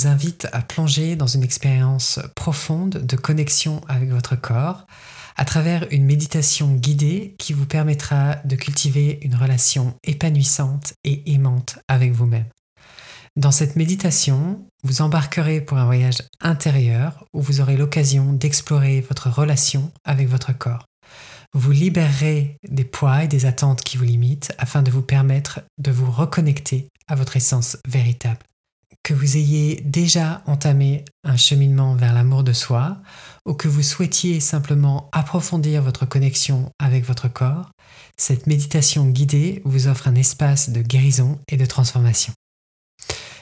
Vous invite à plonger dans une expérience profonde de connexion avec votre corps à travers une méditation guidée qui vous permettra de cultiver une relation épanouissante et aimante avec vous-même. Dans cette méditation, vous embarquerez pour un voyage intérieur où vous aurez l'occasion d'explorer votre relation avec votre corps. Vous libérerez des poids et des attentes qui vous limitent afin de vous permettre de vous reconnecter à votre essence véritable que vous ayez déjà entamé un cheminement vers l'amour de soi ou que vous souhaitiez simplement approfondir votre connexion avec votre corps, cette méditation guidée vous offre un espace de guérison et de transformation.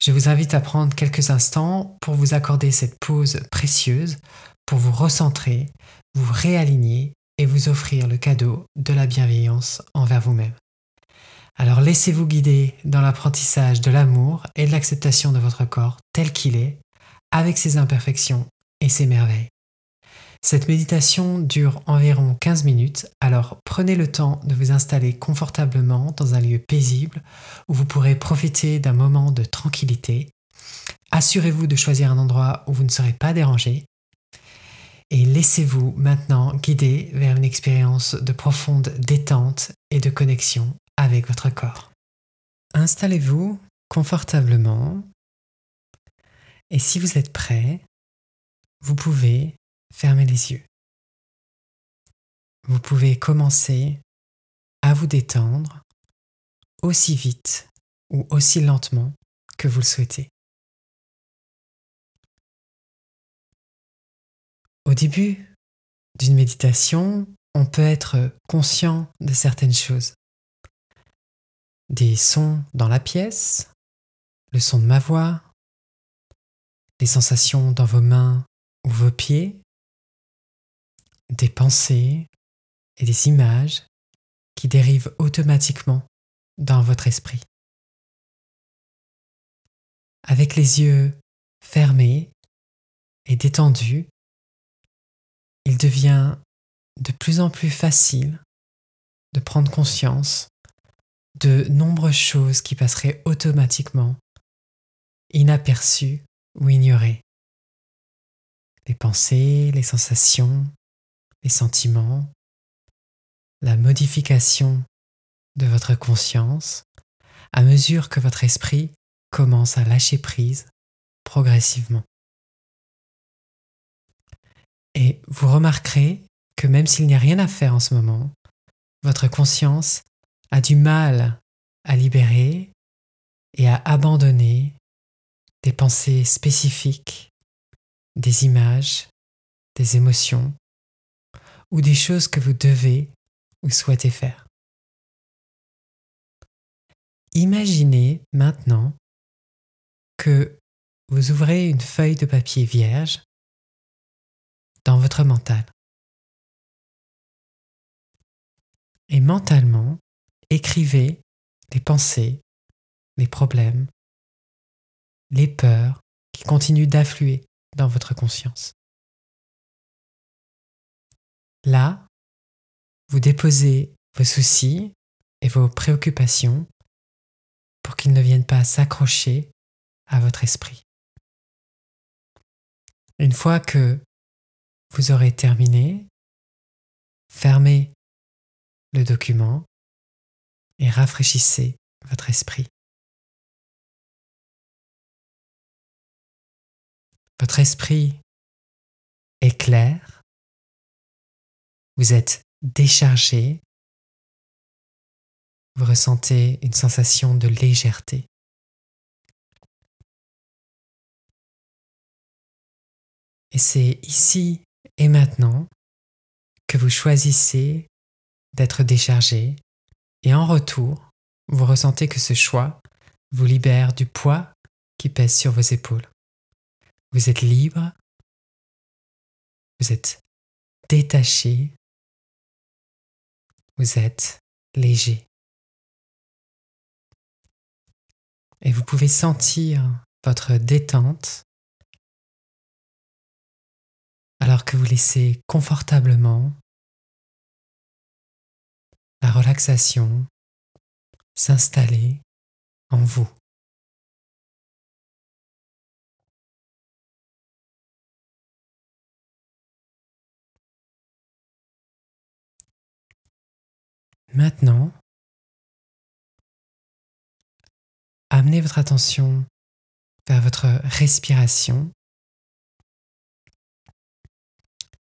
Je vous invite à prendre quelques instants pour vous accorder cette pause précieuse, pour vous recentrer, vous réaligner et vous offrir le cadeau de la bienveillance envers vous-même. Alors laissez-vous guider dans l'apprentissage de l'amour et de l'acceptation de votre corps tel qu'il est, avec ses imperfections et ses merveilles. Cette méditation dure environ 15 minutes, alors prenez le temps de vous installer confortablement dans un lieu paisible où vous pourrez profiter d'un moment de tranquillité. Assurez-vous de choisir un endroit où vous ne serez pas dérangé et laissez-vous maintenant guider vers une expérience de profonde détente et de connexion avec votre corps. Installez-vous confortablement et si vous êtes prêt, vous pouvez fermer les yeux. Vous pouvez commencer à vous détendre aussi vite ou aussi lentement que vous le souhaitez. Au début d'une méditation, on peut être conscient de certaines choses des sons dans la pièce, le son de ma voix, les sensations dans vos mains ou vos pieds, des pensées et des images qui dérivent automatiquement dans votre esprit. Avec les yeux fermés et détendus, il devient de plus en plus facile de prendre conscience de nombreuses choses qui passeraient automatiquement, inaperçues ou ignorées. Les pensées, les sensations, les sentiments, la modification de votre conscience à mesure que votre esprit commence à lâcher prise progressivement. Et vous remarquerez que même s'il n'y a rien à faire en ce moment, votre conscience a du mal à libérer et à abandonner des pensées spécifiques, des images, des émotions ou des choses que vous devez ou souhaitez faire. Imaginez maintenant que vous ouvrez une feuille de papier vierge dans votre mental. Et mentalement, Écrivez les pensées, les problèmes, les peurs qui continuent d'affluer dans votre conscience. Là, vous déposez vos soucis et vos préoccupations pour qu'ils ne viennent pas s'accrocher à votre esprit. Une fois que vous aurez terminé, fermez le document et rafraîchissez votre esprit. Votre esprit est clair, vous êtes déchargé, vous ressentez une sensation de légèreté. Et c'est ici et maintenant que vous choisissez d'être déchargé et en retour, vous ressentez que ce choix vous libère du poids qui pèse sur vos épaules. Vous êtes libre, vous êtes détaché, vous êtes léger. Et vous pouvez sentir votre détente alors que vous laissez confortablement la relaxation s'installer en vous. Maintenant, amenez votre attention vers votre respiration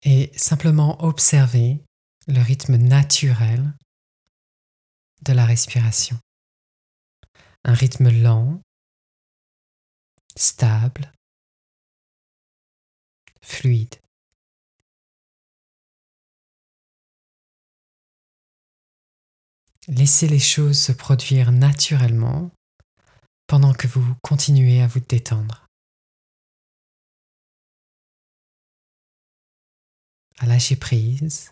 et simplement observez le rythme naturel de la respiration. Un rythme lent, stable, fluide. Laissez les choses se produire naturellement pendant que vous continuez à vous détendre. À lâcher prise,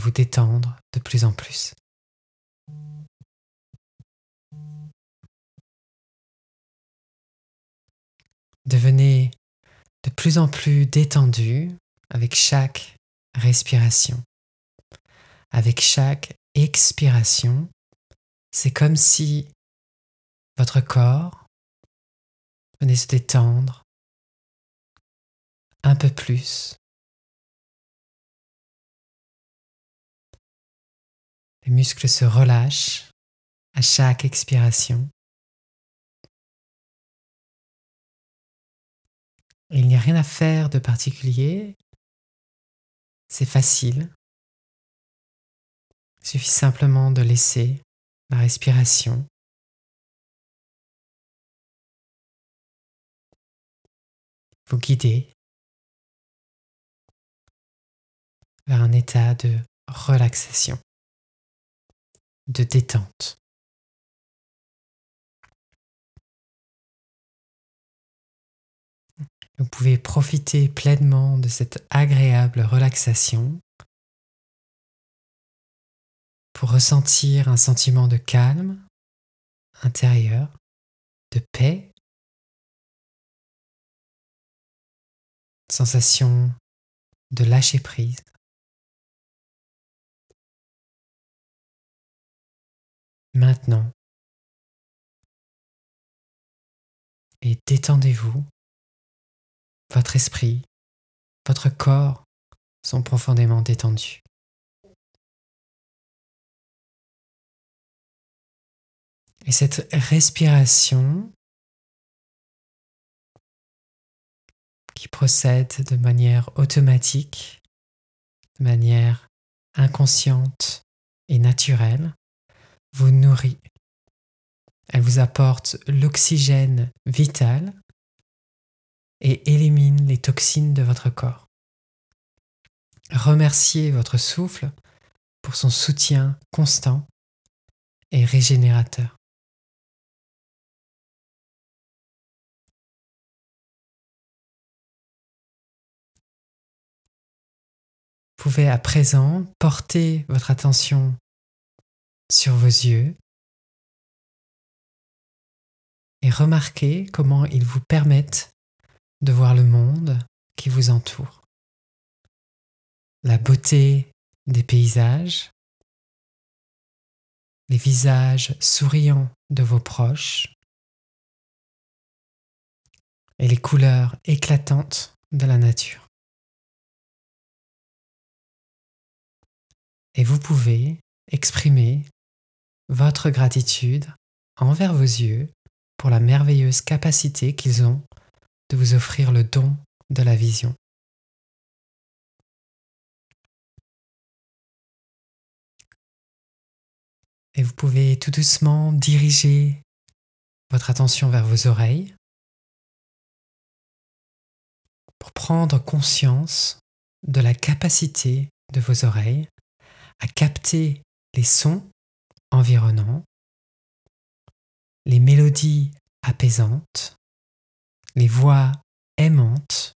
vous détendre de plus en plus. Devenez de plus en plus détendu avec chaque respiration. Avec chaque expiration, c'est comme si votre corps venait se détendre un peu plus. Les muscles se relâchent à chaque expiration. Il n'y a rien à faire de particulier. C'est facile. Il suffit simplement de laisser la respiration vous guider vers un état de relaxation, de détente. Vous pouvez profiter pleinement de cette agréable relaxation pour ressentir un sentiment de calme intérieur, de paix, sensation de lâcher prise. Maintenant, et détendez-vous, votre esprit, votre corps sont profondément détendus. Et cette respiration qui procède de manière automatique, de manière inconsciente et naturelle, vous nourrit. Elle vous apporte l'oxygène vital et élimine les toxines de votre corps. Remerciez votre souffle pour son soutien constant et régénérateur. pouvez à présent porter votre attention sur vos yeux et remarquer comment ils vous permettent de voir le monde qui vous entoure. La beauté des paysages, les visages souriants de vos proches et les couleurs éclatantes de la nature. et vous pouvez exprimer votre gratitude envers vos yeux pour la merveilleuse capacité qu'ils ont de vous offrir le don de la vision. Et vous pouvez tout doucement diriger votre attention vers vos oreilles pour prendre conscience de la capacité de vos oreilles à capter les sons environnants, les mélodies apaisantes, les voix aimantes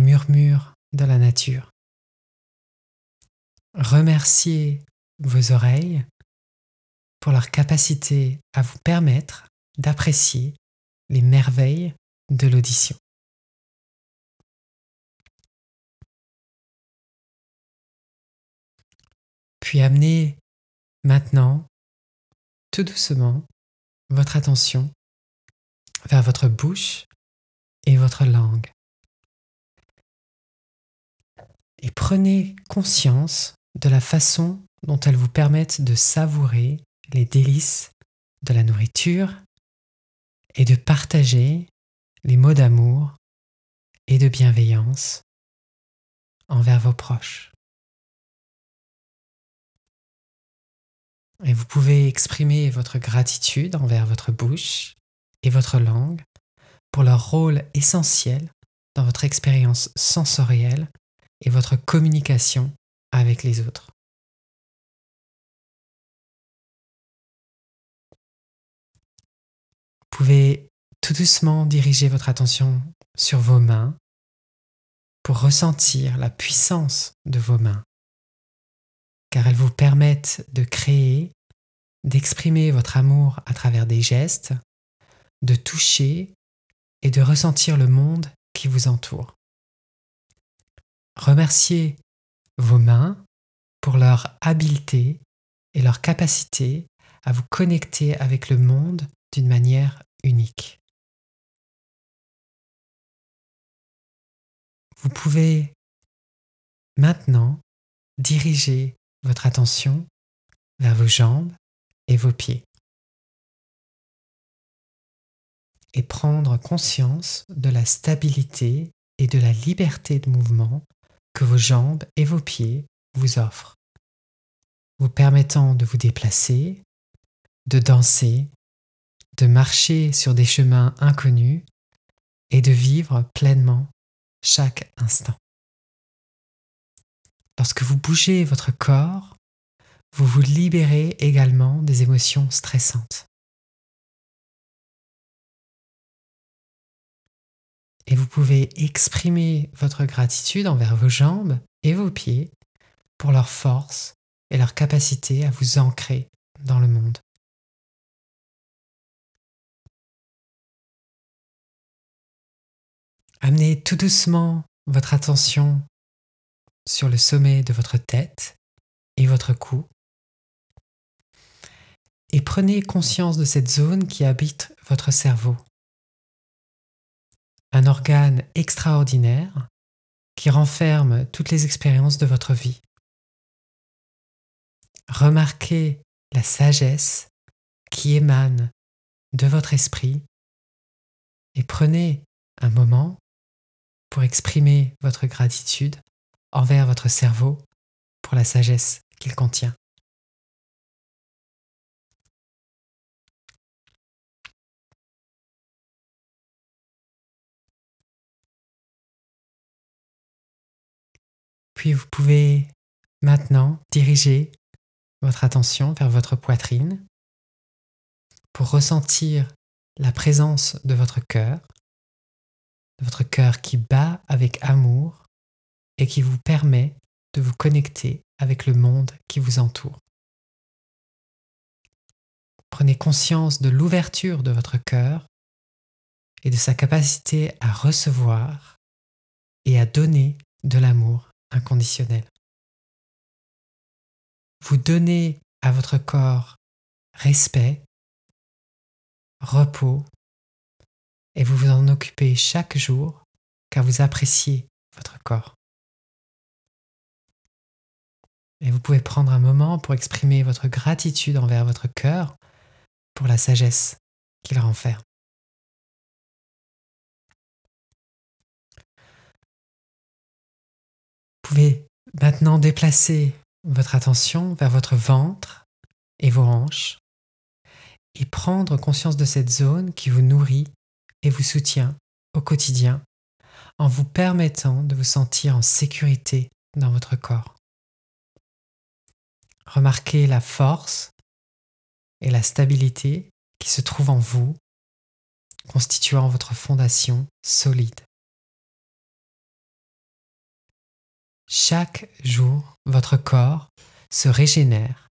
murmures de la nature. Remerciez vos oreilles pour leur capacité à vous permettre d'apprécier les merveilles de l'audition. Puis amenez maintenant, tout doucement, votre attention vers votre bouche et votre langue. Et prenez conscience de la façon dont elles vous permettent de savourer les délices de la nourriture et de partager les mots d'amour et de bienveillance envers vos proches. Et vous pouvez exprimer votre gratitude envers votre bouche et votre langue pour leur rôle essentiel dans votre expérience sensorielle et votre communication avec les autres. Vous pouvez tout doucement diriger votre attention sur vos mains pour ressentir la puissance de vos mains, car elles vous permettent de créer, d'exprimer votre amour à travers des gestes, de toucher et de ressentir le monde qui vous entoure. Remerciez vos mains pour leur habileté et leur capacité à vous connecter avec le monde d'une manière unique. Vous pouvez maintenant diriger votre attention vers vos jambes et vos pieds et prendre conscience de la stabilité et de la liberté de mouvement que vos jambes et vos pieds vous offrent, vous permettant de vous déplacer, de danser, de marcher sur des chemins inconnus et de vivre pleinement chaque instant. Lorsque vous bougez votre corps, vous vous libérez également des émotions stressantes. Et vous pouvez exprimer votre gratitude envers vos jambes et vos pieds pour leur force et leur capacité à vous ancrer dans le monde. Amenez tout doucement votre attention sur le sommet de votre tête et votre cou. Et prenez conscience de cette zone qui habite votre cerveau. Un organe extraordinaire qui renferme toutes les expériences de votre vie. Remarquez la sagesse qui émane de votre esprit et prenez un moment pour exprimer votre gratitude envers votre cerveau pour la sagesse qu'il contient. Puis vous pouvez maintenant diriger votre attention vers votre poitrine pour ressentir la présence de votre cœur votre cœur qui bat avec amour et qui vous permet de vous connecter avec le monde qui vous entoure. Prenez conscience de l'ouverture de votre cœur et de sa capacité à recevoir et à donner de l'amour inconditionnel. Vous donnez à votre corps respect, repos et vous vous en occupez chaque jour car vous appréciez votre corps. Et vous pouvez prendre un moment pour exprimer votre gratitude envers votre cœur pour la sagesse qu'il renferme. Vous pouvez maintenant déplacer votre attention vers votre ventre et vos hanches et prendre conscience de cette zone qui vous nourrit et vous soutient au quotidien en vous permettant de vous sentir en sécurité dans votre corps. Remarquez la force et la stabilité qui se trouvent en vous, constituant votre fondation solide. chaque jour, votre corps se régénère.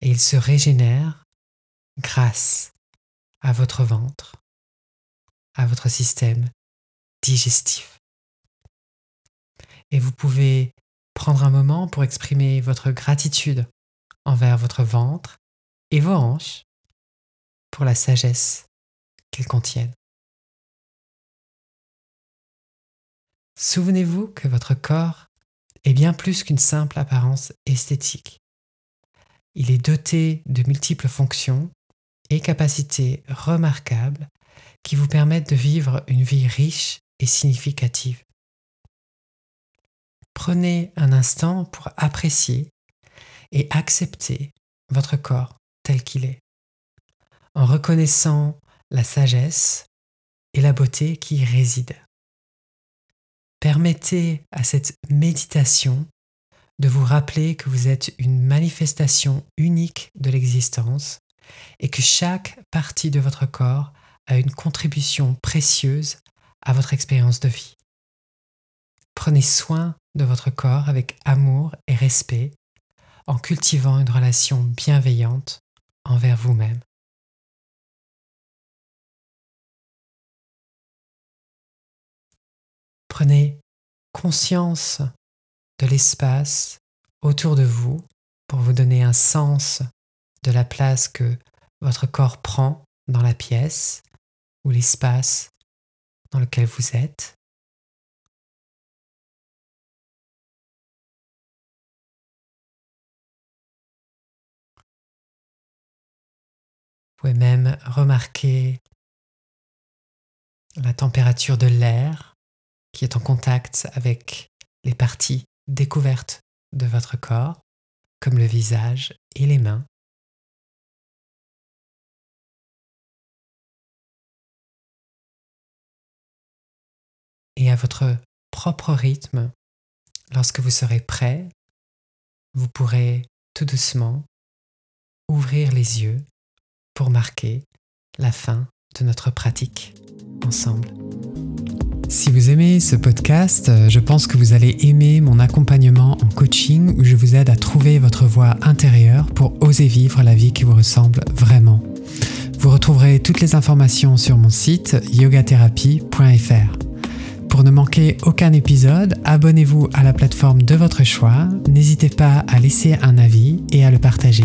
Et il se régénère grâce à votre ventre, à votre système digestif. Et vous pouvez prendre un moment pour exprimer votre gratitude envers votre ventre et vos hanches pour la sagesse qu'elles contiennent. Souvenez-vous que votre corps est bien plus qu'une simple apparence esthétique. Il est doté de multiples fonctions et capacités remarquables qui vous permettent de vivre une vie riche et significative. Prenez un instant pour apprécier et accepter votre corps tel qu'il est, en reconnaissant la sagesse et la beauté qui y résident. Permettez à cette méditation de vous rappeler que vous êtes une manifestation unique de l'existence et que chaque partie de votre corps a une contribution précieuse à votre expérience de vie. Prenez soin de votre corps avec amour et respect en cultivant une relation bienveillante envers vous-même. Prenez conscience de l'espace autour de vous pour vous donner un sens de la place que votre corps prend dans la pièce ou l'espace dans lequel vous êtes. Pouvez même remarquer la température de l'air qui est en contact avec les parties découvertes de votre corps, comme le visage et les mains. Et à votre propre rythme, lorsque vous serez prêt, vous pourrez tout doucement ouvrir les yeux pour marquer la fin de notre pratique ensemble. Si vous aimez ce podcast, euh, je pense que vous allez aimer mon accompagnement en coaching où je vous aide à trouver votre voie intérieure pour oser vivre la vie qui vous ressemble vraiment. Vous retrouverez toutes les informations sur mon site yogatherapie.fr. Pour ne manquer aucun épisode, abonnez-vous à la plateforme de votre choix, n'hésitez pas à laisser un avis et à le partager.